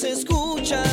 las escuchas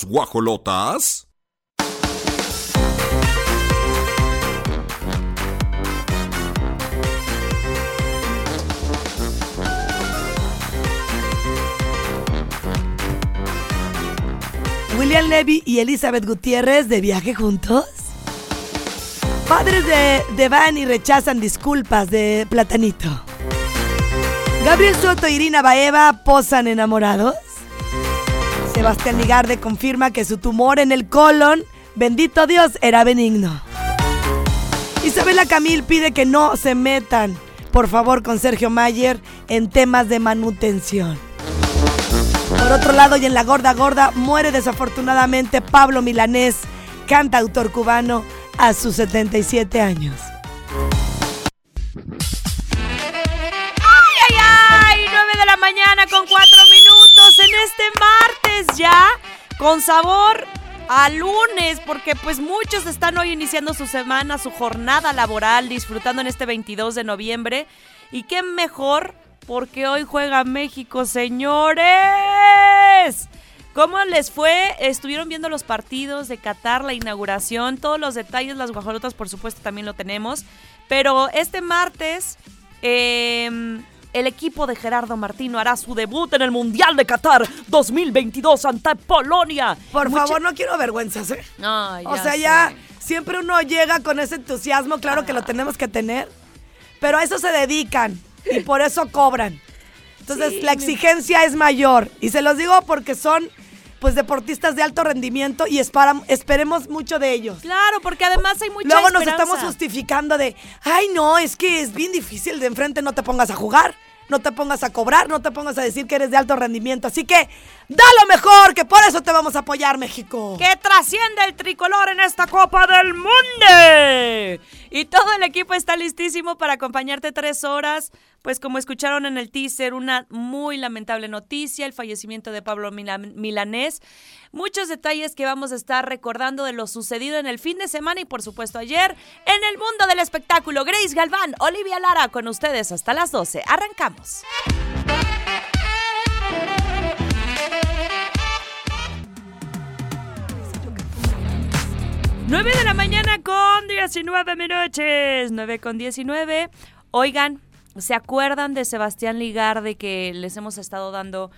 guajolotas. William Levy y Elizabeth Gutiérrez de viaje juntos. Padres de, de Vani rechazan disculpas de Platanito. Gabriel Soto y Irina Baeva posan enamorados. Sebastián Ligarde confirma que su tumor en el colon, bendito Dios, era benigno. Isabela Camil pide que no se metan, por favor, con Sergio Mayer en temas de manutención. Por otro lado, y en la gorda gorda, muere desafortunadamente Pablo Milanés, cantautor cubano, a sus 77 años. ¡Ay, ay, ay! 9 de la mañana con 4 minutos en este martes ya, con sabor a lunes, porque pues muchos están hoy iniciando su semana, su jornada laboral, disfrutando en este 22 de noviembre. Y qué mejor, porque hoy juega México, señores. ¿Cómo les fue? Estuvieron viendo los partidos de Qatar, la inauguración, todos los detalles, las guajolotas por supuesto también lo tenemos. Pero este martes eh, el equipo de Gerardo Martino hará su debut en el Mundial de Qatar 2022 ante Polonia. Por Mucha- favor, no quiero vergüenzas, ¿eh? O sea, sé. ya siempre uno llega con ese entusiasmo, claro que lo tenemos que tener, pero a eso se dedican y por eso cobran. Entonces, Sí, la mi- exigencia es mayor. Y se los digo porque son, pues, deportistas de alto rendimiento y esperemos mucho de ellos. Claro, porque además hay mucha Luego nos esperanza. estamos justificando de, ay, no, es que es bien difícil de enfrente, no te pongas a jugar, no te pongas a cobrar, no te pongas a decir que eres de alto rendimiento. Así que, da lo mejor, que por eso te vamos a apoyar, México. que trasciende el tricolor en esta Copa del Mundo. Y todo el equipo está listísimo para acompañarte tres horas. Pues como escucharon en el teaser, una muy lamentable noticia, el fallecimiento de Pablo Mila- Milanés. Muchos detalles que vamos a estar recordando de lo sucedido en el fin de semana y por supuesto ayer en el mundo del espectáculo. Grace Galván, Olivia Lara con ustedes hasta las 12. Arrancamos. 9 de la mañana con 19 minutos. 9 con 19. Oigan, ¿se acuerdan de Sebastián Ligarde que les hemos estado dando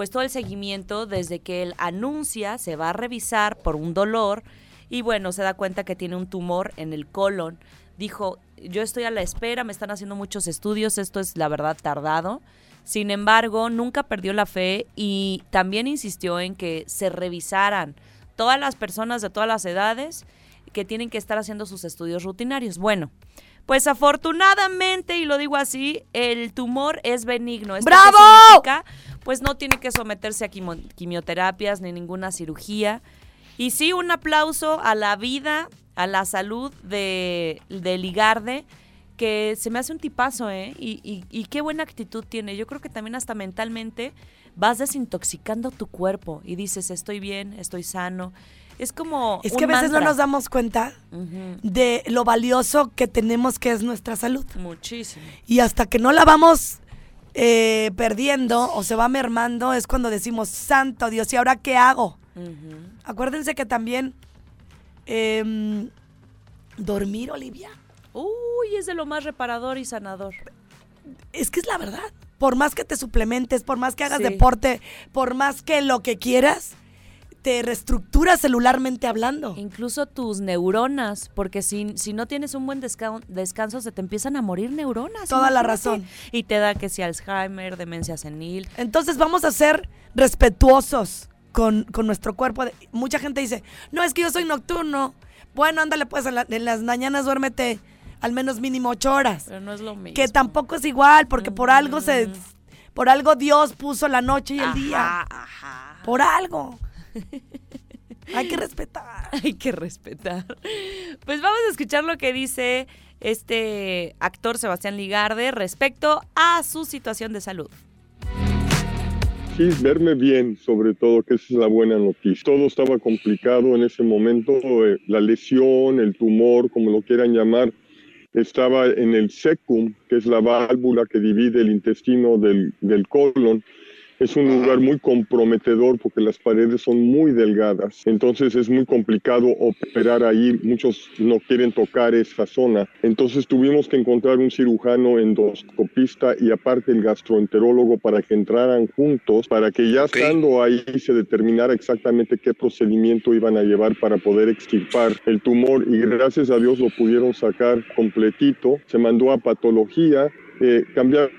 pues todo el seguimiento desde que él anuncia, se va a revisar por un dolor y bueno, se da cuenta que tiene un tumor en el colon. Dijo, yo estoy a la espera, me están haciendo muchos estudios, esto es la verdad tardado. Sin embargo, nunca perdió la fe y también insistió en que se revisaran todas las personas de todas las edades que tienen que estar haciendo sus estudios rutinarios. Bueno, pues afortunadamente, y lo digo así, el tumor es benigno. ¿Esto qué ¡Bravo! significa? Pues no tiene que someterse a quimioterapias ni ninguna cirugía. Y sí, un aplauso a la vida, a la salud de, de Ligarde, que se me hace un tipazo, ¿eh? Y, y- y qué buena actitud tiene. Yo creo que también hasta mentalmente vas desintoxicando tu cuerpo y dices, estoy bien, estoy sano. Es como. Es un que a veces no nos damos cuenta de lo valioso que tenemos que es nuestra salud. Muchísimo. Y hasta que no la vamos eh, perdiendo o se va mermando es cuando decimos, santo Dios, ¿y ahora qué hago? Acuérdense que también em, dormir, Olivia, Uy, es de lo más reparador y sanador. es que es la verdad. Por más que te suplementes, por más que hagas Sí. deporte, por más que lo que quieras, te reestructura celularmente hablando. Incluso tus neuronas, porque si, si no tienes un buen desca- descanso, se te empiezan a morir neuronas. Toda la razón. Y te da que si Alzheimer, demencia senil. Entonces vamos a ser respetuosos con, con nuestro cuerpo. Mucha gente dice, no, es que yo soy nocturno. Bueno, ándale pues, en, la- en las mañanas duérmete al menos mínimo ocho horas. Pero no es lo mismo. Que tampoco es igual, porque por algo se... Por algo Dios puso la noche y el día. Ajá. Por algo. Hay que respetar. Hay que respetar. Pues vamos a escuchar lo que dice este actor Sebastián Ligarde respecto a su situación de salud. Sí, verme bien, sobre todo, que esa es la buena noticia. Todo estaba complicado en ese momento, eh, la lesión, el tumor, como lo quieran llamar, estaba en el secum, que es la válvula que divide el intestino del, del colon. Es un lugar muy comprometedor porque las paredes son muy delgadas, entonces es muy complicado operar ahí. Muchos no quieren tocar esa zona. Entonces tuvimos que encontrar un cirujano endoscopista y aparte el gastroenterólogo para que entraran juntos, para que ya estando ahí se determinara exactamente qué procedimiento iban a llevar para poder extirpar el tumor y gracias a Dios lo pudieron sacar completito. Se mandó a patología eh, cambiaron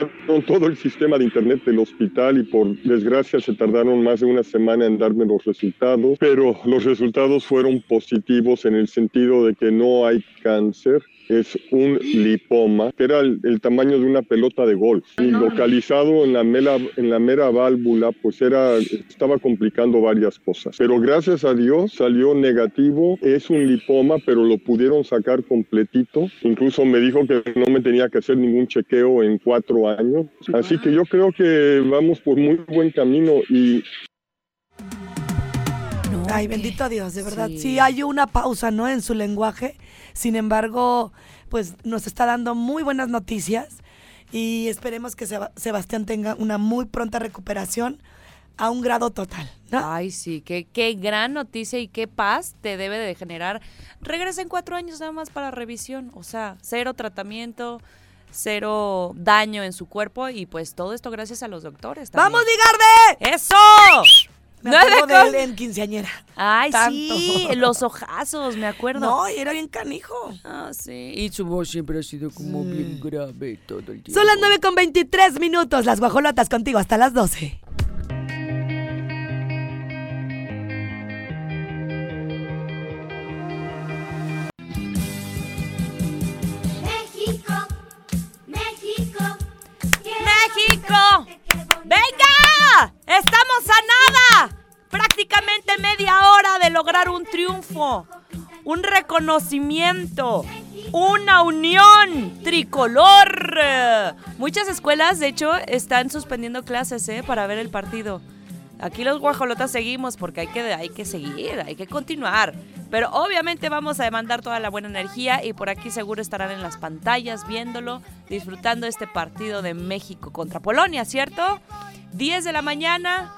todo el sistema de internet del hospital y por desgracia se tardaron más de una semana en darme los resultados, pero los resultados fueron positivos en el sentido de que no hay cáncer. Es un lipoma, que era el, el tamaño de una pelota de golf. Y localizado en la, mera, en la mera válvula, pues era, estaba complicando varias cosas. Pero gracias a Dios salió negativo. Es un lipoma, pero lo pudieron sacar completito. Incluso me dijo que no me tenía que hacer ningún chequeo en cuatro años. Así que yo creo que vamos por muy buen camino y Ay, bendito Dios, de verdad. Sí. Sí. hay una pausa, ¿no? En su lenguaje. Sin embargo, pues nos está dando muy buenas noticias y esperemos que Seba- Sebastián tenga una muy pronta recuperación a un grado total, ¿no? Ay, sí, qué, qué gran noticia y qué paz te debe de generar. Regresa en cuatro años nada más para revisión. O sea, cero tratamiento, cero daño en su cuerpo y pues todo esto gracias a los doctores. también. ¡Vamos, Ligarde! ¡Eso! Me acuerdo de él en quinceañera. Ay, Tanto. sí, los ojazos, me acuerdo. No, y era bien canijo. Ah, sí. Y su voz siempre ha sido como bien grave todo el tiempo. Son las 9 con 23 minutos. Las guajolotas contigo hasta las 12. México, México, ¡México! ¡Venga! ¡Estamos a nada! Prácticamente media hora de lograr un triunfo, un reconocimiento, una unión tricolor. Muchas escuelas, de hecho, están suspendiendo clases ¿eh? para ver el partido. Aquí los guajolotas seguimos porque hay que, hay que seguir, hay que continuar. Pero obviamente vamos a demandar toda la buena energía y por aquí seguro estarán en las pantallas viéndolo, disfrutando este partido de México contra Polonia, ¿cierto? 10 de la mañana.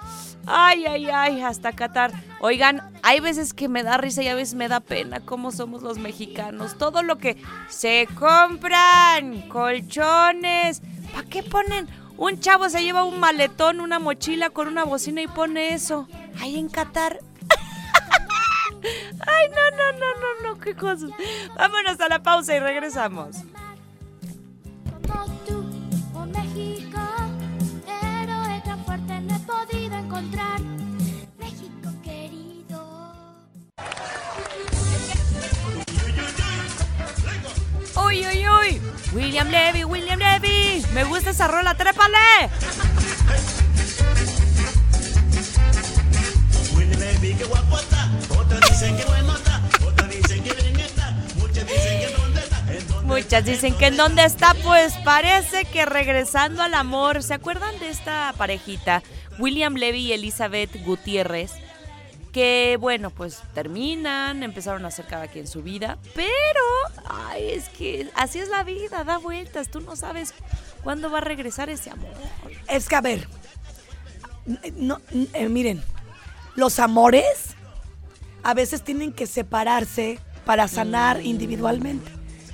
Ay, ay, ay, hasta Qatar. Oigan, hay veces que me da risa y a veces me da pena cómo somos los mexicanos. Todo lo que se compran, colchones. ¿Para qué ponen? Un chavo se lleva un maletón, una mochila con una bocina y pone eso. Ahí en Qatar. Ay, no, no, no, no, no, qué cosas. Vámonos a la pausa y regresamos. como tú, México, héroe tan fuerte no he podido encontrar. México querido. Uy, uy, uy. William Levy, William Levy. Me gusta esa rola, trépale. Muchas dicen que en dónde está, pues parece que regresando al amor. ¿Se acuerdan de esta parejita? William Levy y Elizabeth Gutiérrez. Que bueno, pues terminan, empezaron a hacer cada quien su vida. Pero, ay, es que así es la vida, da vueltas. Tú no sabes cuándo va a regresar ese amor. Es que, a ver, no, eh, miren, los amores a veces tienen que separarse para sanar individualmente.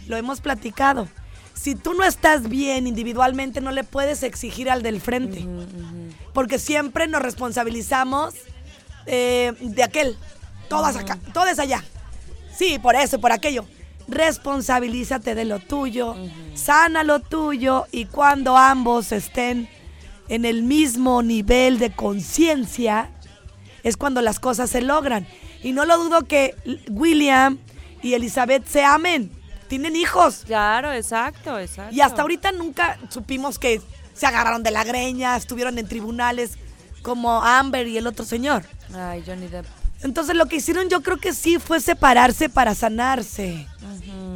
Lo hemos platicado. Si tú no estás bien individualmente, no le puedes exigir al del frente. Porque siempre nos responsabilizamos eh, de aquel. Todas acá, todas allá. Sí, por eso por aquello. Responsabilízate de lo tuyo, sana lo tuyo y cuando ambos estén en el mismo nivel de conciencia, es cuando las cosas se logran. Y no lo dudo que William y Elizabeth se amen. Tienen hijos. Claro, exacto, exacto. Y hasta ahorita nunca supimos que se agarraron de la greña, estuvieron en tribunales como Amber y el otro señor. Ay, Johnny Depp. Entonces lo que hicieron yo creo que sí fue separarse para sanarse.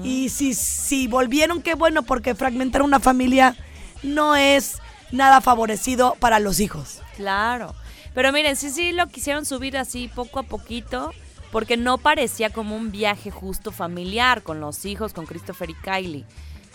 Y si, si volvieron, qué bueno, porque fragmentar una familia no es nada favorecido para los hijos. Claro. Pero miren, sí, sí lo quisieron subir así poco a poquito, porque no parecía como un viaje justo familiar con los hijos, con Christopher y Kylie.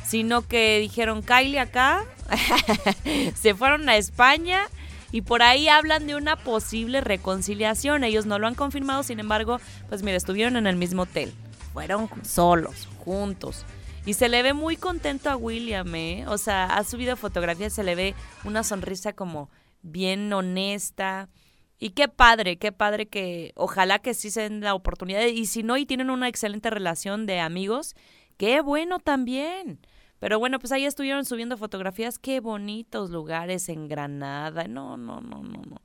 Sino que dijeron, Kylie acá, se fueron a España y por ahí hablan de una posible reconciliación. Ellos no lo han confirmado, sin embargo, pues mira, estuvieron en el mismo hotel. Fueron solos, juntos. Y se le ve muy contento a William, ¿eh? O sea, ha subido fotografías, se le ve una sonrisa como bien honesta. Y qué padre, qué padre que ojalá que sí se den la oportunidad. Y si no, y tienen una excelente relación de amigos, qué bueno también. Pero bueno, pues ahí estuvieron subiendo fotografías, qué bonitos lugares en Granada. No, no, no, no, no.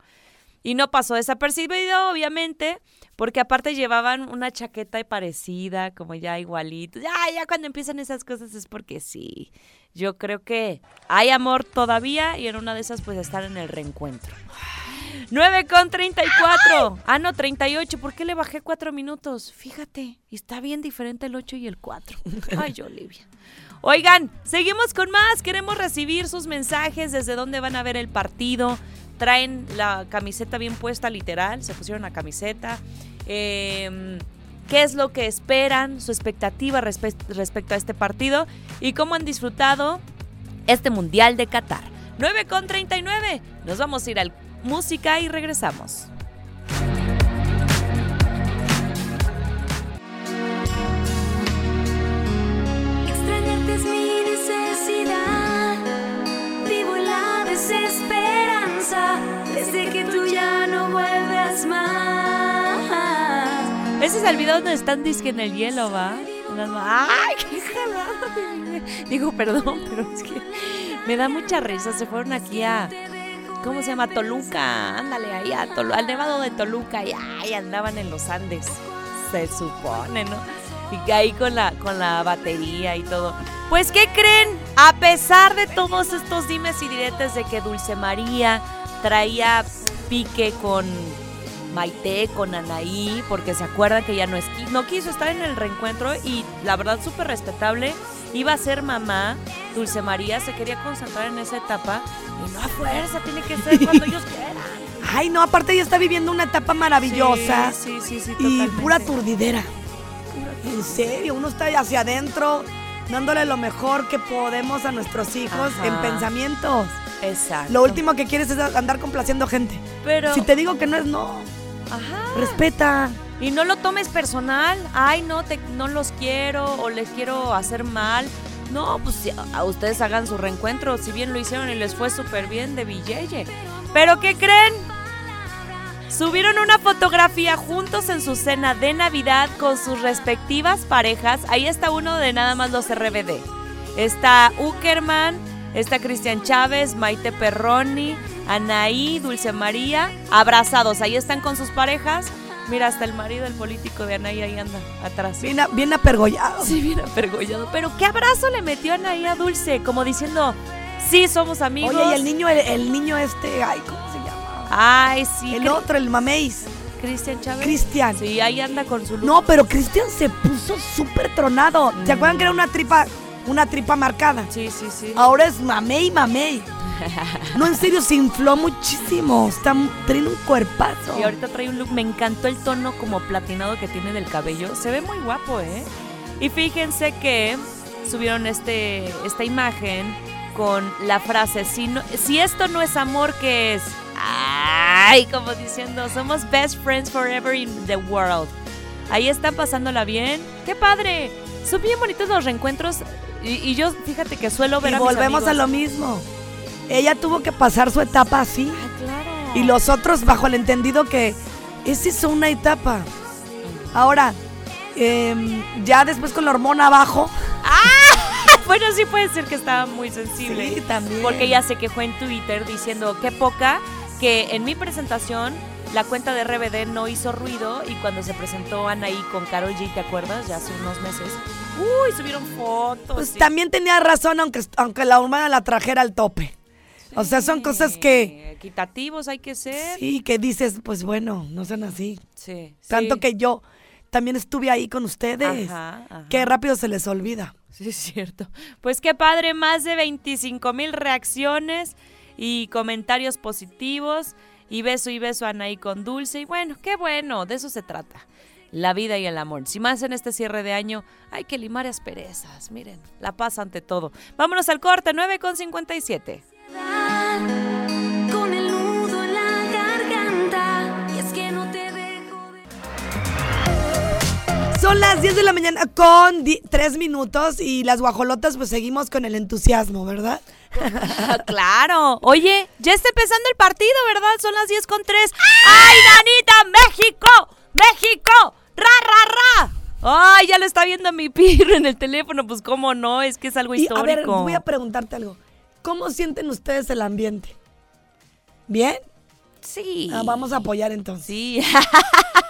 Y no pasó desapercibido, obviamente, porque aparte llevaban una chaqueta parecida, como ya igualito. Ya, ya cuando empiezan esas cosas es porque sí. Yo creo que hay amor todavía y en una de esas pues estar en el reencuentro. 9 con 34. Ah, no, 38. ¿Por qué le bajé 4 minutos? Fíjate, está bien diferente el 8 y el 4. Ay, Olivia. Oigan, seguimos con más. Queremos recibir sus mensajes desde dónde van a ver el partido. Traen la camiseta bien puesta, literal. Se pusieron la camiseta. Eh, ¿Qué es lo que esperan? Su expectativa respe- respecto a este partido. Y cómo han disfrutado este Mundial de Qatar. 9 con 39. Nos vamos a ir al música y regresamos. Extrañarte mi necesidad. Más. Ese es el video donde están disque en el hielo, ¿va? ¡Ay, qué jalada! Digo, perdón, pero es que me da mucha risa. Se fueron aquí a. ¿Cómo se llama? Toluca. Ándale, ahí a Tolu- al Nevado de Toluca. Y ahí andaban en los Andes. Se supone, ¿no? Y ahí con la, con la batería y todo. Pues, ¿qué creen? A pesar de todos estos dimes y diretes de que Dulce María traía pique con Maite, con Anaí, porque se acuerdan que ella no, es, no quiso estar en el reencuentro y la verdad súper respetable. Iba a ser mamá, Dulce María se quería concentrar en esa etapa y no a fuerza, tiene que ser cuando ellos quieran. Ay, no, aparte ella está viviendo una etapa maravillosa Sí, sí, sí, sí, y pura turdidera. En serio, uno está hacia adentro dándole lo mejor que podemos a nuestros hijos Ajá. en pensamientos. Exacto. Lo último que quieres es andar complaciendo gente. Pero, Si te digo que no es no, ajá. respeta. Y no lo tomes personal. Ay, no, te, no los quiero o les quiero hacer mal. No, pues a ustedes hagan su reencuentro. Si bien lo hicieron y les fue súper bien de Villeye. Pero ¿qué creen? Subieron una fotografía juntos en su cena de Navidad con sus respectivas parejas. Ahí está uno de nada más los RBD. Está Uckerman, está Cristian Chávez, Maite Perroni, Anaí, Dulce María, abrazados. Ahí están con sus parejas. Mira, hasta el marido, el político de Anaí ahí anda atrás. Bien, a- bien apergollado. Sí, bien apergollado. Pero qué abrazo le metió Anaí a Dulce, como diciendo, sí, somos amigos. Oye, y el niño, el, el niño este, ay, ¿cómo se llama? Ay, sí. el otro, el mameis. Cristian Chávez. Cristian. Sí, ahí anda con su. No, pero Cristian se puso súper tronado. ¿Se acuerdan que era una tripa, una tripa marcada? Sí, sí, sí. Ahora es mamey, mamey. No, en serio, se infló muchísimo. Está, tiene un cuerpazo. Y ahorita trae un look, me encantó el tono como platinado que tiene del cabello. Se ve muy guapo, ¿eh? Y fíjense que subieron este, esta imagen con la frase, si, no- si esto no es amor, ¿qué es? Ay, como diciendo, somos best friends forever in the world. Ahí están pasándola bien. ¡Qué padre! Son bien bonitos los reencuentros. Y, y yo, fíjate que suelo ver Y a mis volvemos a lo mismo. Ella tuvo que pasar su etapa así. Ay, claro. Y los otros bajo el entendido que Esa es una etapa. Ahora, em, ya después con la hormona abajo. Bueno, sí puede ser que estaba muy sensible. Sí, también. Porque ella se quejó en Twitter diciendo qué poca que en mi presentación la cuenta de RBD no hizo ruido y cuando se presentó Anaí con Carol G, ¿te acuerdas? Ya hace unos meses. Uy, subieron fotos. Pues y- también tenía razón, aunque, aunque la hormona la trajera al tope. O sea, son cosas que. Equitativos hay que ser. Sí, que dices, pues bueno, no sean así. Sí. Tanto sí. que yo también estuve ahí con ustedes. Ajá, ajá. Qué rápido se les olvida. Sí, es cierto. Pues qué padre, más de 25 mil reacciones y comentarios positivos. Y beso y beso a Anaí con Dulce. Y bueno, qué bueno, de eso se trata. La vida y el amor. Si más en este cierre de año, hay que limar asperezas. Miren, la paz ante todo. Vámonos al corte, 9 Son las 10 de la mañana con 3 minutos y las guajolotas pues seguimos con el entusiasmo, ¿verdad? claro. Oye, ya está empezando el partido, ¿verdad? Son las 10 con 3. ¡Ay, Danita! ¡México! ¡México! ¡Ra, ra, ra! ¡Ay, ya lo está viendo mi pirro en el teléfono! Pues cómo no, es que es algo Y a ver, histórico. voy a preguntarte algo. ¿Cómo sienten ustedes el ambiente? ¿Bien? Sí. Ah, vamos a apoyar entonces. Sí.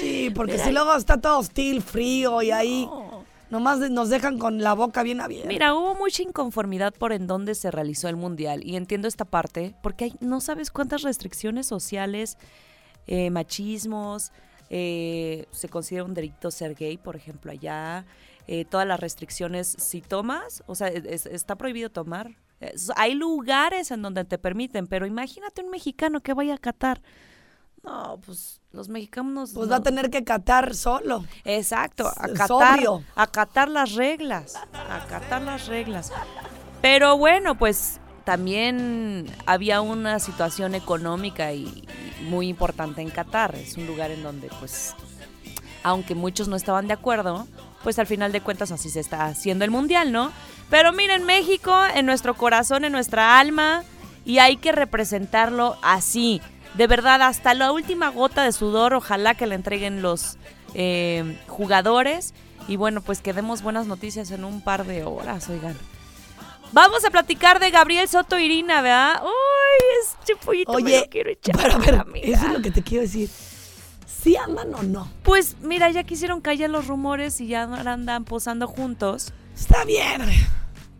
Sí, porque si luego está todo hostil, frío y ahí nomás de- nos dejan con la boca bien abierta. Mira, hubo mucha inconformidad por en dónde se realizó el mundial y entiendo esta parte porque hay, no sabes cuántas restricciones sociales, eh, machismos, eh, se considera un delito ser gay, por ejemplo, allá, eh, todas las restricciones si tomas, o sea, es- está prohibido tomar. Es- hay lugares en donde te permiten, pero imagínate un mexicano que vaya a Qatar. No, pues los mexicanos... Pues no- va a tener que catar solo. Exacto, acatar, acatar las reglas, acatar las reglas. Pero bueno, pues también había una situación económica y, y muy importante en Qatar. Es un lugar en donde, pues, aunque muchos no estaban de acuerdo, pues al final de cuentas así se está haciendo el mundial, ¿no? Pero miren, México en nuestro corazón, en nuestra alma, y hay que representarlo así. De verdad, hasta la última gota de sudor, ojalá que le entreguen los eh, jugadores. Y bueno, pues que demos buenas noticias en un par de horas, oigan. Vamos a platicar de Gabriel Soto Irina, ¿verdad? ¡Uy, este pollito me Oye, lo quiero echar pero mí, eso es lo que te quiero decir. ¿Sí andan o no? Pues mira, ya quisieron callar los rumores y ya ahora andan posando juntos. Está bien.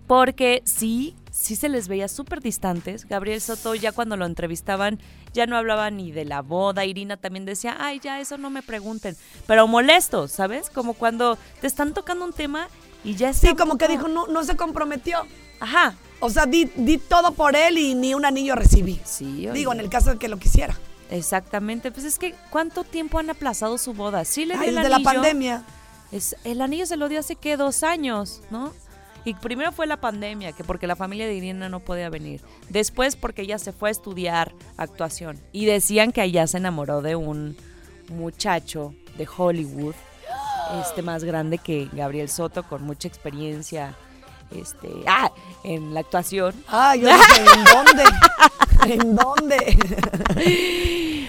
Porque sí, sí se les veía súper distantes. Gabriel Soto ya cuando lo entrevistaban ya no hablaba ni de la boda. Irina también decía, ay, ya eso no me pregunten. Pero molestos, ¿sabes? Como cuando te están tocando un tema y ya está Sí, como que dijo, no, no se comprometió. Ajá. O sea, di, di todo por él y ni un anillo recibí. Sí, oye. Digo, en el caso de que lo quisiera. Exactamente. Pues es que, ¿cuánto tiempo han aplazado su boda? Sí le dio Ay, el desde la pandemia. Es, el anillo se lo dio hace que dos años, ¿no? Y primero fue la pandemia, que porque la familia de Irina no podía venir. Después porque ella se fue a estudiar actuación. Y decían que allá se enamoró de un muchacho de Hollywood, este más grande que Gabriel Soto, con mucha experiencia este, ah, en la actuación. Ah, yo dije, ¿en dónde? ¿En dónde?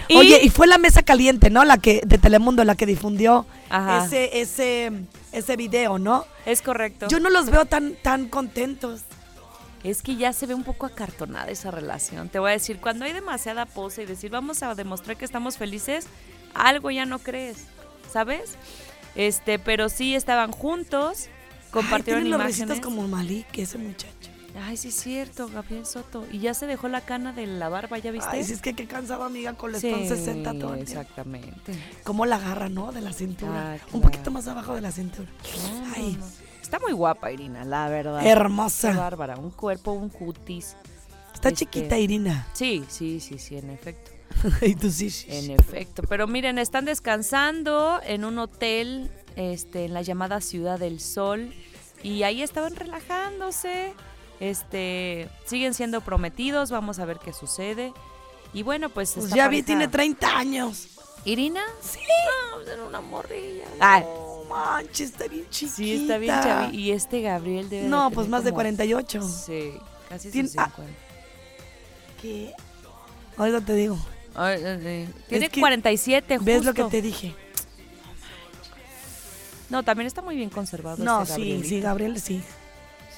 Y- Oye, y fue la mesa caliente, ¿no? La que, de Telemundo, la que difundió Ajá. ese, ese, ese video, ¿no? Es correcto. Yo no los veo tan, tan contentos. Es que ya se ve un poco acartonada esa relación. Te voy a decir, cuando hay demasiada pose y decir vamos a demostrar que estamos felices, algo ya no crees, ¿sabes? Este, pero sí estaban juntos, compartieron Ay, tienen los imágenes. risitos como Malik, ese muchacho. Ay, sí es cierto, Gabriel Soto. Y ya se dejó la cana de la barba, ¿ya viste? Ay, si es que qué cansado, amiga, con Sí, 60 todo el tiempo. Exactamente. Cómo la agarra, ¿no? De la cintura. Ah, Un poquito más abajo de la cintura. Ay, no. Está muy guapa, Irina, la verdad. hermosa. Qué bárbara. Un cuerpo, un cutis. Está Este- chiquita, Irina. Sí, sí, sí, sí, en efecto. y tú sí. sí, En sí. efecto, pero miren, están descansando en un hotel este, en la llamada Ciudad del Sol y ahí estaban relajándose. Este, siguen siendo prometidos, vamos a ver qué sucede. Y bueno, pues, Pues ya vi, tiene 30 años. ¿Irina? Sí. No, pues era una morrilla. No manches, está bien chiquita. sí, está bien chavi. Y este Gabriel debe de No, tener pues más de como- 48. Sí, casi sus ah. 50. ¿Qué? Ahorita te digo. Ay, ay, ay. Tiene Es que 47, justo. ¿Ves lo que te dije? No, también está muy bien conservado. No, este sí, sí, Gabriel, sí.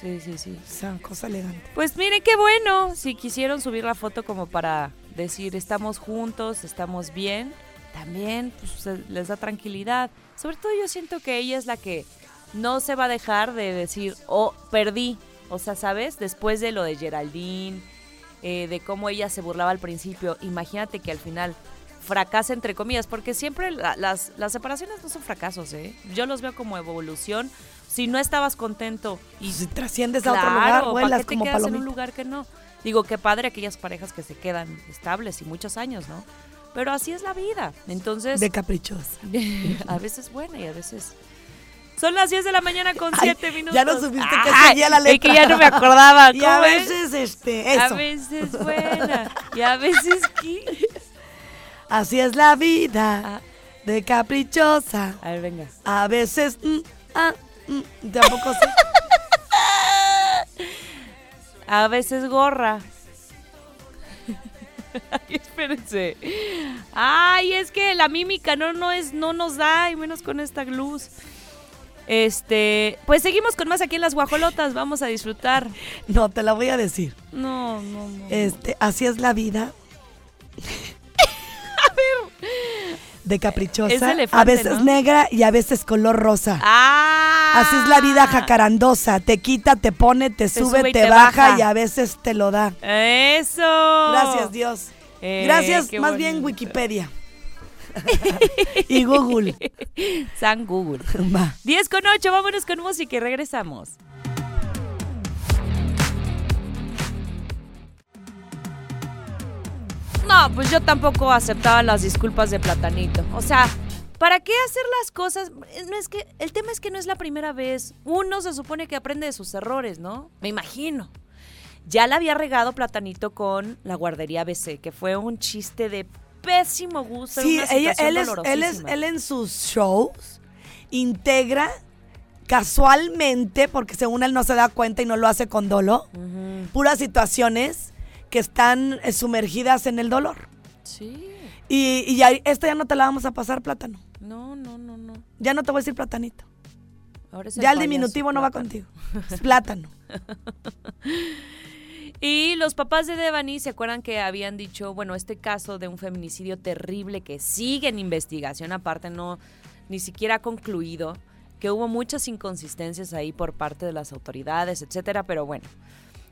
Sí, sí, sí. Cosa elegante. Pues miren qué bueno. Si quisieron subir la foto como para decir estamos juntos, estamos bien, también pues, les da tranquilidad. Sobre todo yo siento que ella es la que no se va a dejar de decir, oh, perdí. O sea, ¿sabes? Después de lo de Geraldine, eh, de cómo ella se burlaba al principio, imagínate que al final fracasa entre comillas, porque siempre la- las, las separaciones no son fracasos, ¿eh? Yo los veo como evolución. Si no estabas contento y Si trasciendes a otro lugar, ¿para vuelas qué te como quedas en un lugar que no? Digo, qué padre aquellas parejas que se quedan estables y muchos años, ¿no? Pero así es la vida. Entonces, De caprichosa. a veces buena y a veces... Son las 10 de la mañana con Ay, 7 minutos. ya no supiste que Ay, seguía la es que letra. ya no me acordaba. Y a ¿cómo es? veces, este, A eso. veces buena y a veces ¿qué? Así es la vida. Ah. De caprichosa. A ver, venga. A veces. mm, ah, mm, tampoco sé. A veces gorra. Ay, espérense. Ay, es que la mímica no, no es, no nos da, y menos con esta luz. Este, pues seguimos con más aquí en las guajolotas, vamos a disfrutar. No, te la voy a decir. No, no, no. Este, así es la vida. De caprichosa. Es elefante, a veces ¿no? negra y a veces color rosa. Ah. Así es la vida jacarandosa. Te quita, te pone, te, sube, te, baja, y a veces te lo da. Eso. Gracias, Dios. Eh, Gracias, más bien. Wikipedia. y Google. San Google. Va. 10 con 8, vámonos con música y regresamos. No, pues yo tampoco aceptaba las disculpas de Platanito. O sea, ¿para qué hacer las cosas? No es que el tema es que no es la primera vez. Uno se supone que aprende de sus errores, ¿no? Me imagino. Ya la había regado Platanito con la guardería BC, que fue un chiste de pésimo gusto. Sí, una ella- situación él, es, él, es, dolorosísima. él en sus shows integra casualmente, porque según él no se da cuenta y no lo hace con dolo, puras situaciones que están eh, sumergidas en el dolor. Sí. Y, y ya, esta ya no te la vamos a pasar, plátano. No, no, no, no. Ya no te voy a decir platanito. Ahora es ya el payaso diminutivo no va plátano. contigo. Es plátano. Y los papás de Devani se acuerdan que habían dicho, bueno, este caso de un feminicidio terrible que sigue en investigación, aparte no ni siquiera ha concluido, que hubo muchas inconsistencias ahí por parte de las autoridades, etcétera, pero bueno.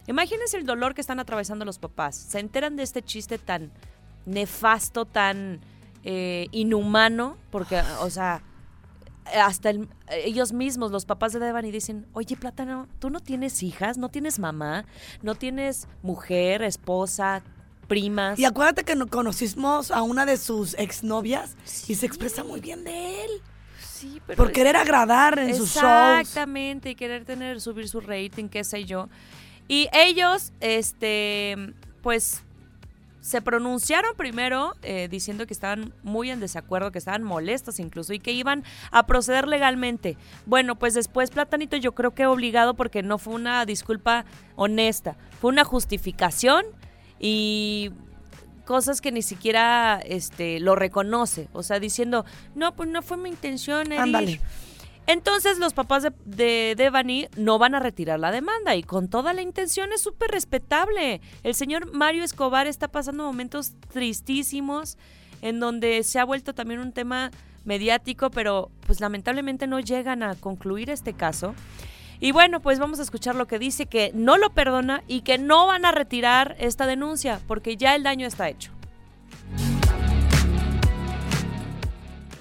Imagínense el dolor que están atravesando los papás. Se enteran de este chiste tan nefasto, tan eh, inhumano, porque, o sea, hasta el- ellos mismos, los papás de Devani, dicen, oye, Plátano, tú no tienes hijas, no tienes mamá, no tienes mujer, esposa, primas. Y acuérdate que no- conocimos a una de sus exnovias y se expresa muy bien de él. Sí, pero Por querer agradar en sus shows. Exactamente, y querer tener, subir su rating, qué sé yo. Y ellos, este, pues, se pronunciaron primero eh, diciendo que estaban muy en desacuerdo, que estaban molestos incluso y que iban a proceder legalmente. Bueno, pues después Platanito yo creo que obligado porque no fue una disculpa honesta, fue una justificación y cosas que ni siquiera este lo reconoce, o sea, diciendo, "No, pues no fue mi intención." herir". Entonces los papás de, de Devani no van a retirar la demanda y con toda la intención es súper respetable. El señor Mario Escobar está pasando momentos tristísimos en donde se ha vuelto también un tema mediático, pero pues lamentablemente no llegan a concluir este caso. Y bueno, pues vamos a escuchar lo que dice, que no lo perdona y que no van a retirar esta denuncia porque ya el daño está hecho.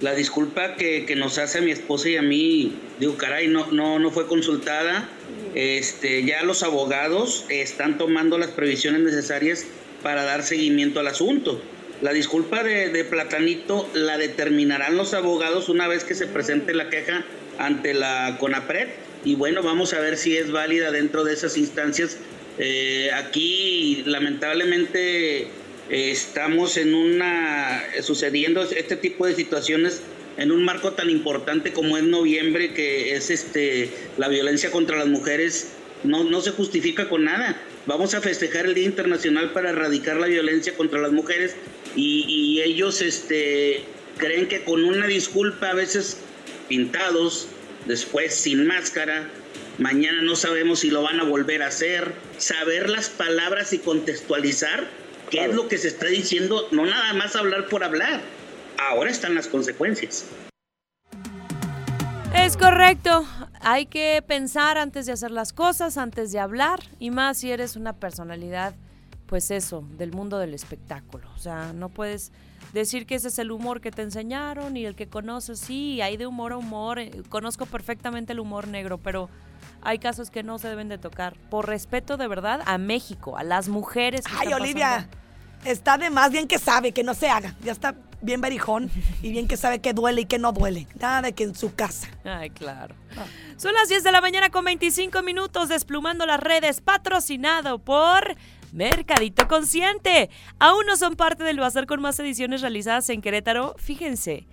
La disculpa que, que nos hace a mi esposa y a mí, digo, caray, no, no, no fue consultada. Este, ya los abogados están tomando las previsiones necesarias para dar seguimiento al asunto. La disculpa de, de Platanito la determinarán los abogados una vez que se presente la queja ante la CONAPRED. Y bueno, vamos a ver si es válida dentro de esas instancias. Eh, aquí, lamentablemente, estamos en una sucediendo este tipo de situaciones en un marco tan importante como es noviembre que es este la violencia contra las mujeres no, no se justifica con nada. Vamos a festejar el Día Internacional para erradicar la violencia contra las mujeres y, y ellos este, creen que con una disculpa a veces pintados, después sin máscara, mañana no sabemos si lo van a volver a hacer, saber las palabras y contextualizar qué es lo que se está diciendo, no nada más hablar por hablar. Ahora están las consecuencias. Es correcto. Hay que pensar antes de hacer las cosas, antes de hablar, y más si eres una personalidad, pues eso, del mundo del espectáculo. O sea, no puedes decir que ese es el humor que te enseñaron y el que conoces. Sí, hay de humor a humor. eh, Conozco perfectamente el humor negro, pero hay casos que no se deben de tocar. Por respeto de verdad a México, a las mujeres. que Ay, Olivia, está de más bien que sabe que no se haga. Ya está bien berijón y bien que sabe que duele y que no duele. Nada de que en su casa. Ay, claro. Son las 10 de la mañana con 25 minutos desplumando las redes, patrocinado por Mercadito Consciente. Aún no son parte del bazar con más ediciones realizadas en Querétaro. Fíjense,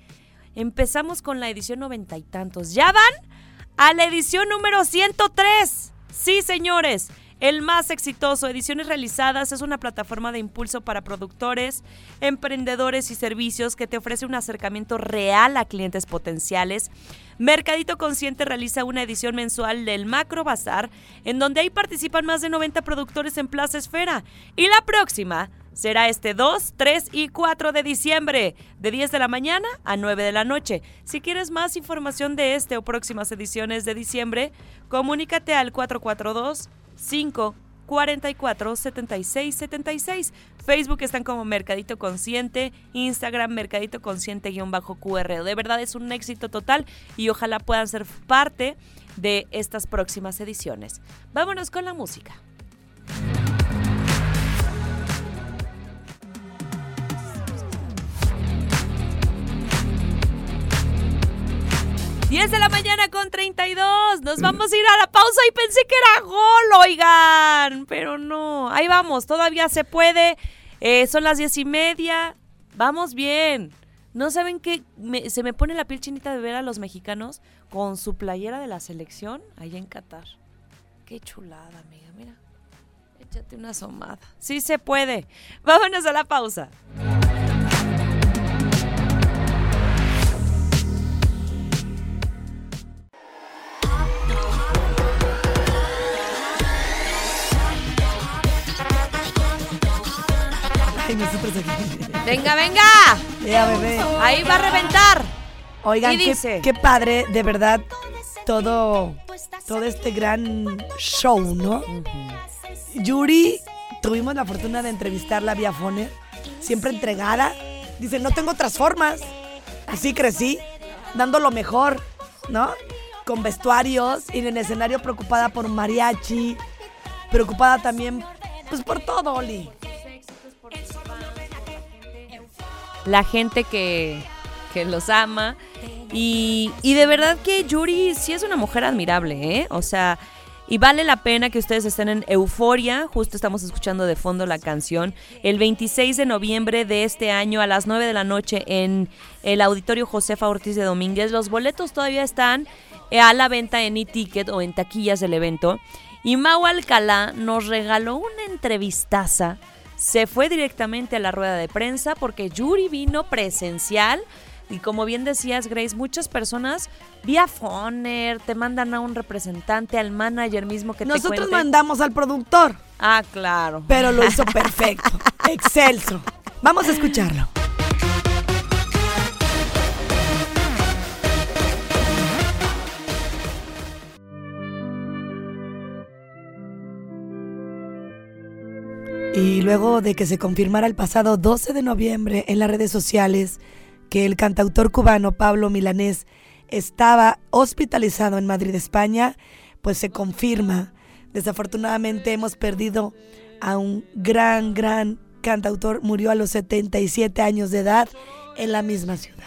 empezamos con la edición noventa y tantos. ¿Ya van? A la edición número 103. Sí, señores. El más exitoso, Ediciones Realizadas, es una plataforma de impulso para productores, emprendedores y servicios que te ofrece un acercamiento real a clientes potenciales. Mercadito Consciente realiza una edición mensual del Macro Bazar, en donde ahí participan más de 90 productores en Plaza Esfera. Y la próxima será este 2, 3 y 4 de diciembre, de 10 de la mañana a 9 de la noche. Si quieres más información de este o próximas ediciones de diciembre, comunícate al 442 5 44 76 76. Facebook están como Mercadito Consciente, Instagram Mercadito Consciente-QR. De verdad es un éxito total y ojalá puedan ser parte de estas próximas ediciones. Vámonos con la música. 10 de la mañana con 32. Nos vamos a ir a la pausa y pensé que era gol, oigan. Pero no, ahí vamos, todavía se puede. Eh, son las diez y media. Vamos bien. ¿No saben qué? Me- se me pone la piel chinita de ver a los mexicanos con su playera de la selección allá en Qatar. Qué chulada, amiga, mira. Échate una asomada. Sí se puede. Vámonos a la pausa. Ay. Venga, venga. Ya, bebé. Ahí va a reventar. Oigan, Y qué, dice- qué padre, de verdad, todo, todo este gran show, ¿no? Yuri, tuvimos la fortuna de entrevistarla vía Foner, siempre entregada. Dice, no tengo otras formas. Así crecí, dando lo mejor, ¿no? Con vestuarios y en el escenario preocupada por mariachi, preocupada también, pues por todo, Oli. La gente que, que los ama. Y, y de verdad que Yuri sí es una mujer admirable, ¿eh? O sea, y vale la pena que ustedes estén en euforia. Justo estamos escuchando de fondo la canción. El 26 de noviembre de este año a las 9 de la noche en el Auditorio Josefa Ortiz de Domínguez. Los boletos todavía están eh, a la venta en e-ticket o en taquillas del evento. Y Mau Alcalá nos regaló una entrevistaza se fue directamente a la rueda de prensa porque Yuri vino presencial y como bien decías Grace, muchas personas vía Foner te mandan a un representante, al manager mismo que te Nosotros mandamos al productor, Ah, claro. pero lo hizo perfecto, excelso. Vamos a escucharlo. Y luego de que se confirmara el pasado 12 de noviembre en las redes sociales que el cantautor cubano Pablo Milanés estaba hospitalizado en Madrid, España, pues se confirma. Desafortunadamente hemos perdido a un gran, gran cantautor. Murió a los 77 años de edad en la misma ciudad.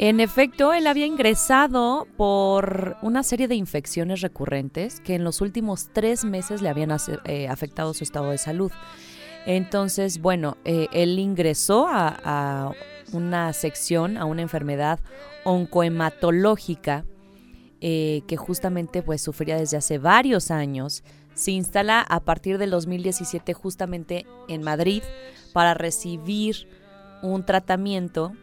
En efecto, él había ingresado por una serie de infecciones recurrentes que en los últimos tres meses le habían eh, afectado su estado de salud. Entonces, bueno, eh, él ingresó a, una sección, a una enfermedad oncohematológica eh, que justamente pues sufría desde hace varios años. se instala a partir del 2017 justamente en Madrid para recibir un tratamiento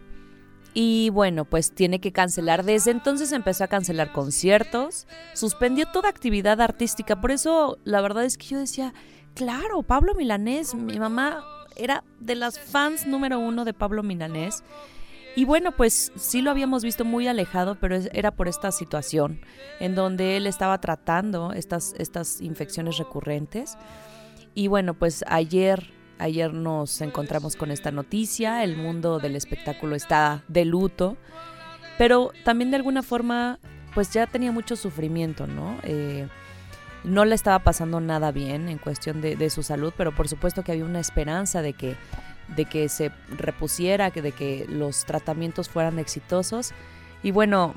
y bueno, pues tiene que cancelar. Desde entonces empezó a cancelar conciertos, suspendió toda actividad artística. Por eso la verdad es que yo decía, claro, Pablo Milanés, mi mamá era de las fans número uno de Pablo Milanés. Y bueno, pues sí lo habíamos visto muy alejado, pero era por esta situación en donde él estaba tratando estas, estas infecciones recurrentes. Y bueno, pues ayer, ayer nos encontramos con esta noticia, el mundo del espectáculo está de luto, pero también de alguna forma, pues ya tenía mucho sufrimiento, ¿no? Eh, no le estaba pasando nada bien en cuestión de, de su salud, pero por supuesto que había una esperanza de que, de que se repusiera, de que los tratamientos fueran exitosos. Y bueno,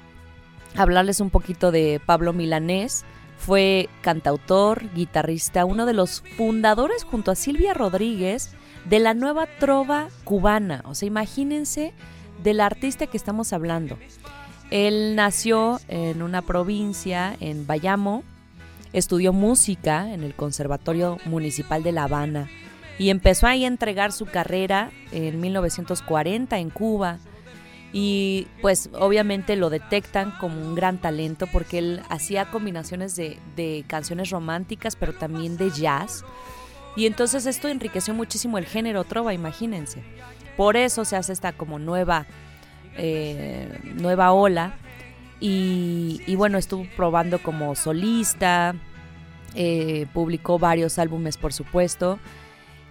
hablarles un poquito de Pablo Milanés. Fue cantautor, guitarrista, uno de los fundadores junto a Silvia Rodríguez de la nueva trova cubana. O sea, imagínense del artista que estamos hablando. Él nació en una provincia, en Bayamo, estudió música en el Conservatorio Municipal de La Habana y empezó ahí a entregar su carrera en 1940 en Cuba. Y pues obviamente lo detectan como un gran talento porque él hacía combinaciones de, de canciones románticas pero también de jazz. Y entonces esto enriqueció muchísimo el género trova, imagínense. Por eso se hace esta como nueva, eh, nueva ola. Y, y bueno, estuvo probando como solista, eh, publicó varios álbumes por supuesto.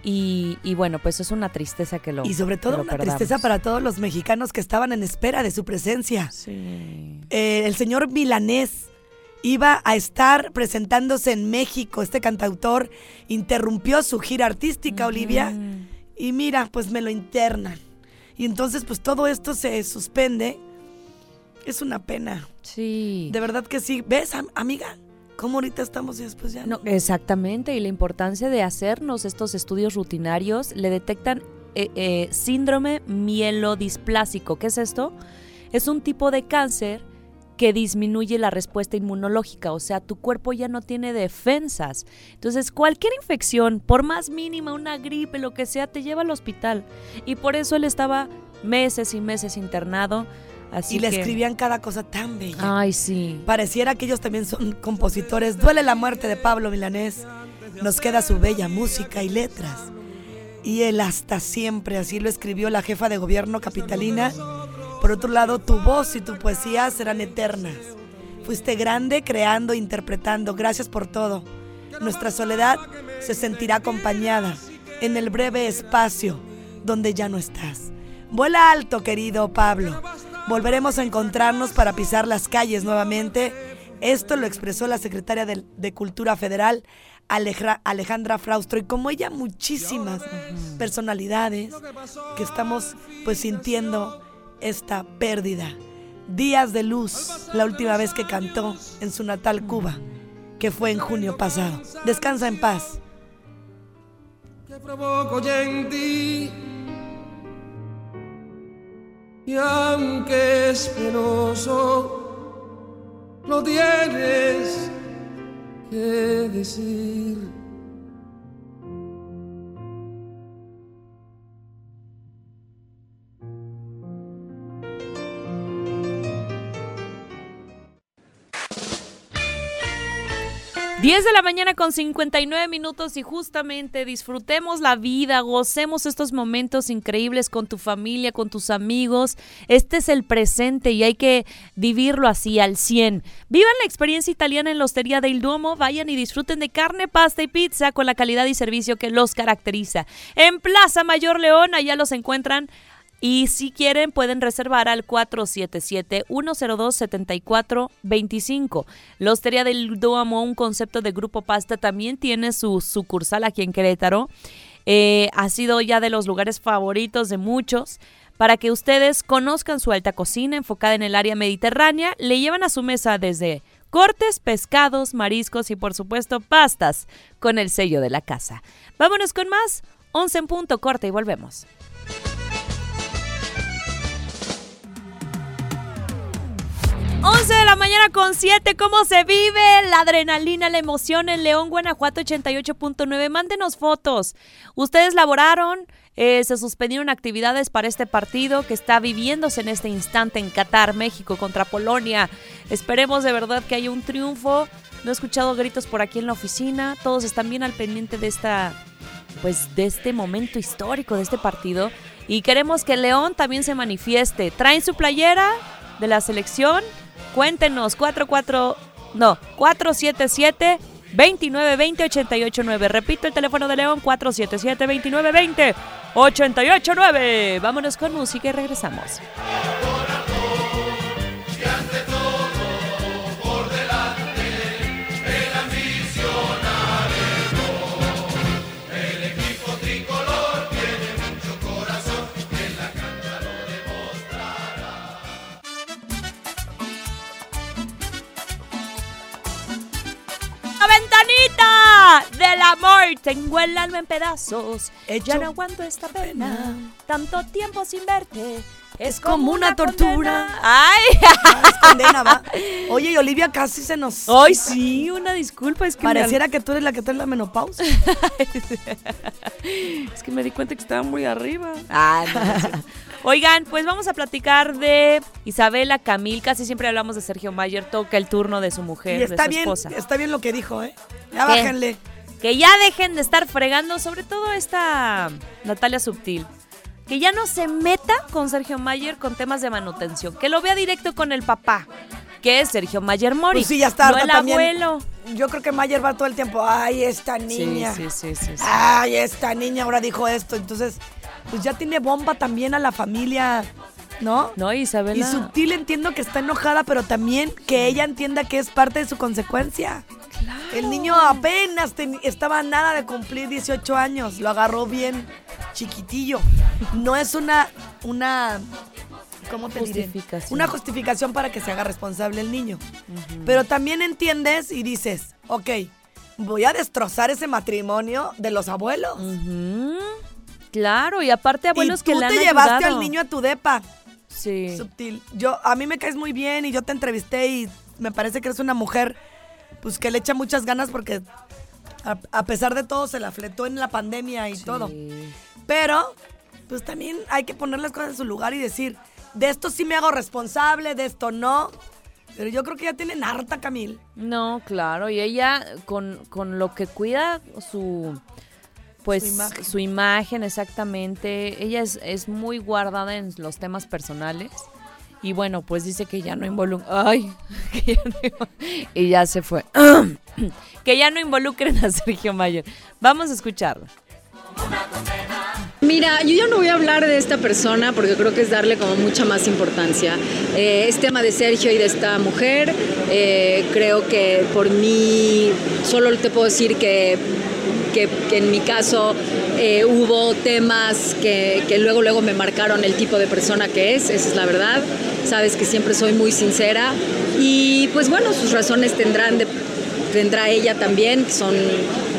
Y, y bueno, pues es una tristeza que lo Y sobre todo una perdamos. tristeza para todos los mexicanos que estaban en espera de su presencia. Sí. Eh, el señor Milanés iba a estar presentándose en México. Este cantautor interrumpió su gira artística, Olivia. Y mira, pues me lo internan. Y entonces, pues todo esto se suspende. Es una pena. Sí. De verdad que sí. ¿Ves, am- amiga? ¿Cómo ahorita estamos y después ya No, exactamente, y la importancia de hacernos estos estudios rutinarios, le detectan eh, eh, síndrome mielodisplásico. ¿Qué es esto? Es un tipo de cáncer que disminuye la respuesta inmunológica, o sea, tu cuerpo ya no tiene defensas. Entonces, cualquier infección, por más mínima, una gripe, lo que sea, te lleva al hospital. Y por eso él estaba meses y meses internado. Así Y le que- escribían cada cosa tan bella. Ay, sí. Pareciera que ellos también son compositores. Duele la muerte de Pablo Milanés. Nos queda su bella música y letras. Y él hasta siempre, así lo escribió la jefa de gobierno capitalina. Por otro lado, tu voz y tu poesía serán eternas. Fuiste grande creando, interpretando. Gracias por todo. Nuestra soledad se sentirá acompañada en el breve espacio donde ya no estás. Vuela alto, querido Pablo. Volveremos a encontrarnos para pisar las calles nuevamente. Esto lo expresó la secretaria de, Cultura Federal, Aleja- Alejandra Fraustro, y como ella muchísimas personalidades que estamos pues sintiendo esta pérdida. Días de luz, la última vez que cantó en su natal Cuba, que fue en junio pasado. Descansa en paz. que provoco en ti. Y aunque es penoso, lo tienes que decir. 10 de la mañana con 59 minutos y justamente disfrutemos la vida, gocemos estos momentos increíbles con tu familia, con tus amigos. Este es el presente y hay que vivirlo así al 100. Vivan la experiencia italiana en la Hostería del Duomo, vayan y disfruten de carne, pasta y pizza con la calidad y servicio que los caracteriza. En Plaza Mayor León, allá los encuentran y si quieren, pueden reservar al 477-102-7425. La Hostería del Duomo, un concepto de Grupo Pasta, también tiene su sucursal aquí en Querétaro. Eh, ha sido ya de los lugares favoritos de muchos. Para que ustedes conozcan su alta cocina enfocada en el área mediterránea, le llevan a su mesa desde cortes, pescados, mariscos y por supuesto pastas con el sello de la casa. Vámonos con más. 11 en punto, corte y volvemos. 11 de la mañana con 7. ¿Cómo se vive la adrenalina, la emoción en León, Guanajuato 88.9? Mándenos fotos. Ustedes laboraron, eh, se suspendieron actividades para este partido que está viviéndose en este instante en Qatar, México contra Polonia. Esperemos de verdad que haya un triunfo. No he escuchado gritos por aquí en la oficina. Todos están bien al pendiente de esta pues de este momento histórico de este partido y queremos que León también se manifieste. ¿Traen su playera de la selección? Cuéntenos 44 no, 477 2920 889. Repito el teléfono de León 477 2920 889. Vámonos con música y regresamos. Del amor! Tengo el alma en pedazos. Hecho ya no aguanto esta pena. Tanto tiempo sin verte. Es como una tortura. condena. ¡Ay! Es condena, va. Oye, y Olivia casi se nos. ¡Ay, sí! Una disculpa, es que me- Pareciera que tú eres la que trae la menopausia. Es que me di cuenta que estaba muy arriba. Ah, no. Oigan, pues vamos a platicar de Isabela Camil. Casi siempre hablamos de Sergio Mayer. Toca el turno de su mujer, Y está de su bien, esposa. está bien lo que dijo, ¿eh? Ya ¿Qué? bájenle. Que ya dejen de estar fregando, sobre todo esta Natalia Subtil. Que ya no se meta con Sergio Mayer con temas de manutención. Que lo vea directo con el papá, que es Sergio Mayer Mori. Pues sí, ya está No el también. abuelo. Yo creo que Mayer va todo el tiempo. Ay, esta niña. Sí, sí, sí, sí, sí. Ay, esta niña ahora dijo esto. Entonces, pues ya tiene bomba también a la familia, ¿no? No, Isabela. Y Subtil entiendo que está enojada, pero también que ella entienda que es parte de su consecuencia. El niño apenas estaba nada de cumplir 18 años. Lo agarró bien chiquitillo. No es una, una, ¿cómo te diré? Justificación. Una justificación para que se haga responsable el niño. Pero también entiendes y dices, ok, voy a destrozar ese matrimonio de los abuelos. Ujú. Claro, y aparte abuelos y tú que le han te llevaste ayudado. al niño a tu depa. Sí. Subtil. Yo, a mí me caes muy bien y yo te entrevisté y me parece que eres una mujer pues que le echa muchas ganas porque a, a pesar de todo se la fletó en la pandemia y todo. Pero pues también hay que poner las cosas en su lugar y decir, de esto sí me hago responsable, de esto no. Pero yo creo que ya tienen harta, Camil. No, claro, y ella con, con lo que cuida su pues Su imagen. su imagen exactamente, ella es, es muy guardada en los temas personales. Y bueno, pues dice que ya no involucra. Ay, que ya no invo- y ya se fue. que ya no involucren a Sergio Mayer. Vamos a escucharla. Mira, yo ya no voy a hablar de esta persona porque creo que es darle como mucha más importancia. Eh, es tema de Sergio y de esta mujer. Eh, creo que por mí solo te puedo decir que, que- que en mi caso eh, hubo temas que, que luego luego me marcaron el tipo de persona que es, esa es la verdad. Sabes que siempre soy muy sincera y pues bueno, sus razones tendrán de tendrá ella también, que son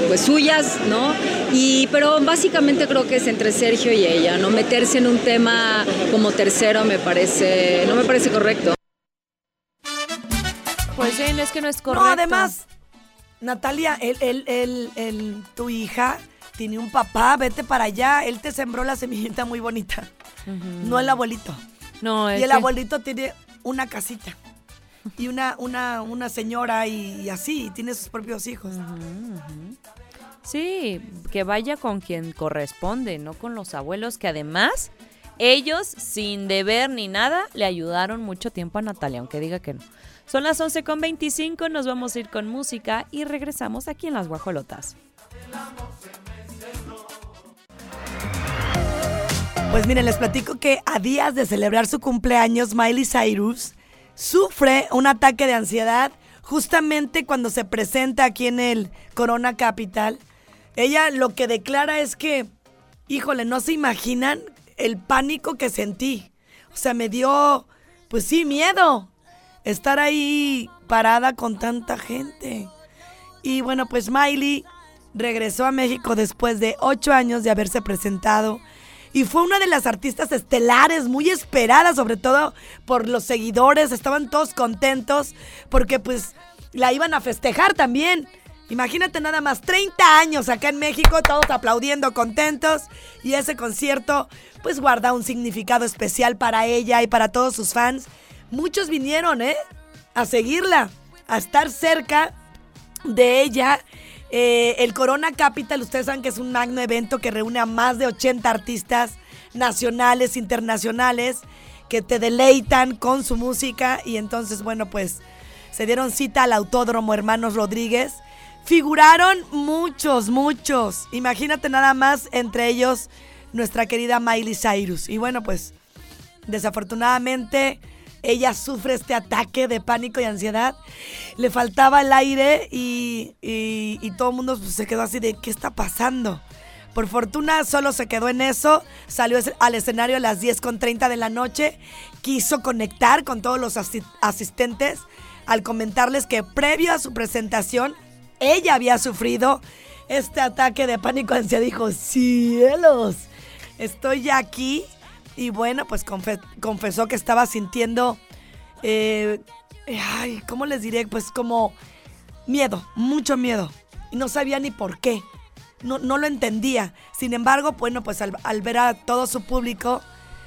pues suyas, ¿no? Y pero básicamente creo que es entre Sergio y ella, no meterse en un tema como tercero me parece no me parece correcto. Pues sí, es que no es correcto. No, además, Natalia, el, el, el, tu hija tiene un papá, vete para allá. Él te sembró la semillita muy bonita. No el abuelito. No, es Y el que- abuelito tiene una casita. Y una, una, una señora y, y así, y tiene sus propios hijos. Sí, que vaya con quien corresponde, no con los abuelos, que además ellos, sin deber ni nada, le ayudaron mucho tiempo a Natalia, aunque diga que no. Son las 11.25, nos vamos a ir con música y regresamos aquí en Las Guajolotas. Pues miren, les platico que a días de celebrar su cumpleaños, Miley Cyrus sufre un ataque de ansiedad justamente cuando se presenta aquí en el Corona Capital. Ella lo que declara es que, híjole, no se imaginan el pánico que sentí. O sea, me dio, pues sí, miedo estar ahí parada con tanta gente. Y bueno, pues Miley regresó a México después de ocho años de haberse presentado y fue una de las artistas estelares, muy esperada, sobre todo por los seguidores. Estaban todos contentos porque pues la iban a festejar también. Imagínate nada más, 30 años acá en México, todos aplaudiendo, contentos. Y ese concierto pues guarda un significado especial para ella y para todos sus fans. Muchos vinieron, ¿eh? A seguirla, a estar cerca de ella. Eh, el Corona Capital, ustedes saben que es un magno evento que reúne a más de 80 artistas nacionales, internacionales, que te deleitan con su música. Y entonces, bueno, pues se dieron cita al Autódromo Hermanos Rodríguez. Figuraron muchos, muchos. Imagínate nada más, entre ellos nuestra querida Miley Cyrus. Y bueno, pues desafortunadamente ella sufre este ataque de pánico y ansiedad. Le faltaba el aire y, y- todo el mundo se quedó así de, ¿qué está pasando? Por fortuna solo se quedó en eso, salió al escenario a las 10.30 de la noche, quiso conectar con todos los asi- asistentes al comentarles que previo a su presentación ella había sufrido este ataque de pánico y ansiedad. Dijo, cielos, estoy ya aquí. Y bueno, pues confe- confesó que estaba sintiendo, eh, ay, ¿cómo les diré? Pues como miedo, mucho miedo. Y no sabía ni por qué. No, no lo entendía. Sin embargo, bueno, pues al, ver a todo su público,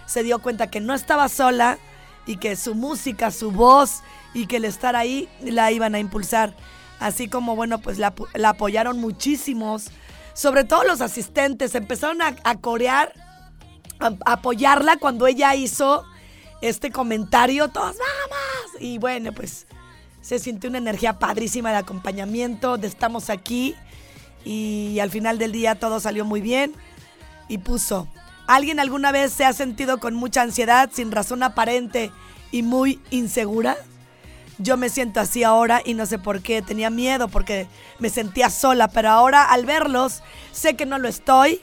se dio cuenta que no estaba sola y que su música, su voz y que el estar ahí la iban a impulsar. Así como, bueno, pues la, apo- la apoyaron muchísimos. Sobre todo los asistentes empezaron a corear, apoyarla cuando ella hizo este comentario. Todos, vamos. Y bueno, pues se sintió una energía padrísima de acompañamiento, de estamos aquí. Y al final del día todo salió muy bien. Y puso, ¿alguien alguna vez se ha sentido con mucha ansiedad, sin razón aparente y muy insegura? Yo me siento así ahora y no sé por qué. Tenía miedo porque me sentía sola, pero ahora al verlos sé que no lo estoy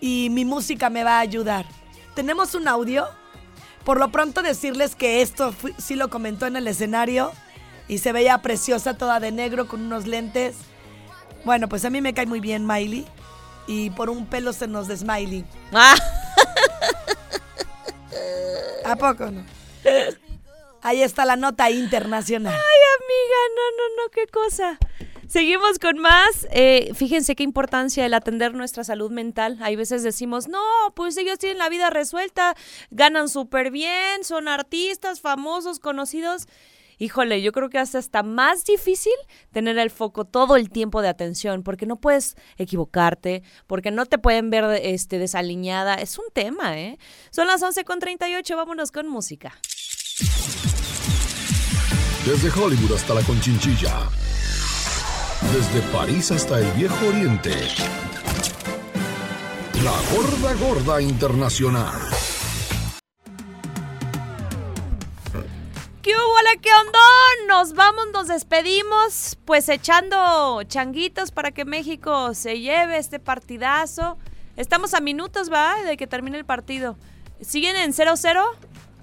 y mi música me va a ayudar. ¿Tenemos un audio? Por lo pronto decirles que esto fui- sí lo comentó en el escenario y se veía preciosa toda de negro con unos lentes. Bueno, pues a mí me cae muy bien Miley y por un pelo se nos desmiley. Ah, ¿A poco no? Ahí está la nota internacional. Ay, amiga, no, no, no, qué cosa. Seguimos con más. Eh, fíjense qué importancia el atender nuestra salud mental. Hay veces decimos, no, pues ellos tienen la vida resuelta, ganan súper bien, son artistas, famosos, conocidos. Híjole, yo creo que hace hasta más difícil tener el foco todo el tiempo de atención, porque no puedes equivocarte, porque no te pueden ver este, desaliñada. Es un tema, ¿eh? Son las 11.38, vámonos con música. Desde Hollywood hasta la Conchinchilla. Desde París hasta el Viejo Oriente. La Gorda Gorda Internacional. ¿Qué hubo, la que ondón? Nos vamos, nos despedimos, pues echando changuitos para que México se lleve este partidazo. Estamos a minutos, ¿va? De que termine el partido. ¿Siguen en 0-0?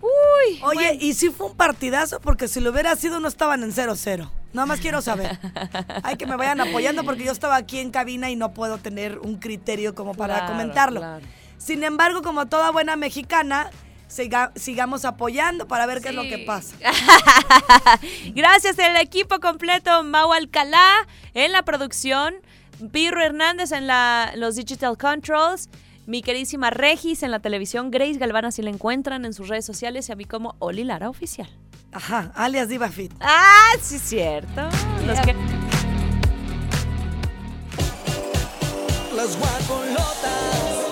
Uy. Oye, y si fue un partidazo porque si lo hubiera sido no estaban en 0-0. Nada más quiero saber. Hay que me vayan apoyando porque yo estaba aquí en cabina y no puedo tener un criterio como para Claro, comentarlo. claro. Sin embargo, como toda buena mexicana, siga- sigamos apoyando para ver qué es lo que pasa. Gracias al equipo completo, Mau Alcalá en la producción, Pirro Hernández en la, los Digital Controls, mi queridísima Regis en la televisión, Grace Galvana si la encuentran en sus redes sociales y a mí como Oli Lara Oficial. Ajá, alias Diva Fit. Ah, sí, cierto. Los que- Las guacolotas.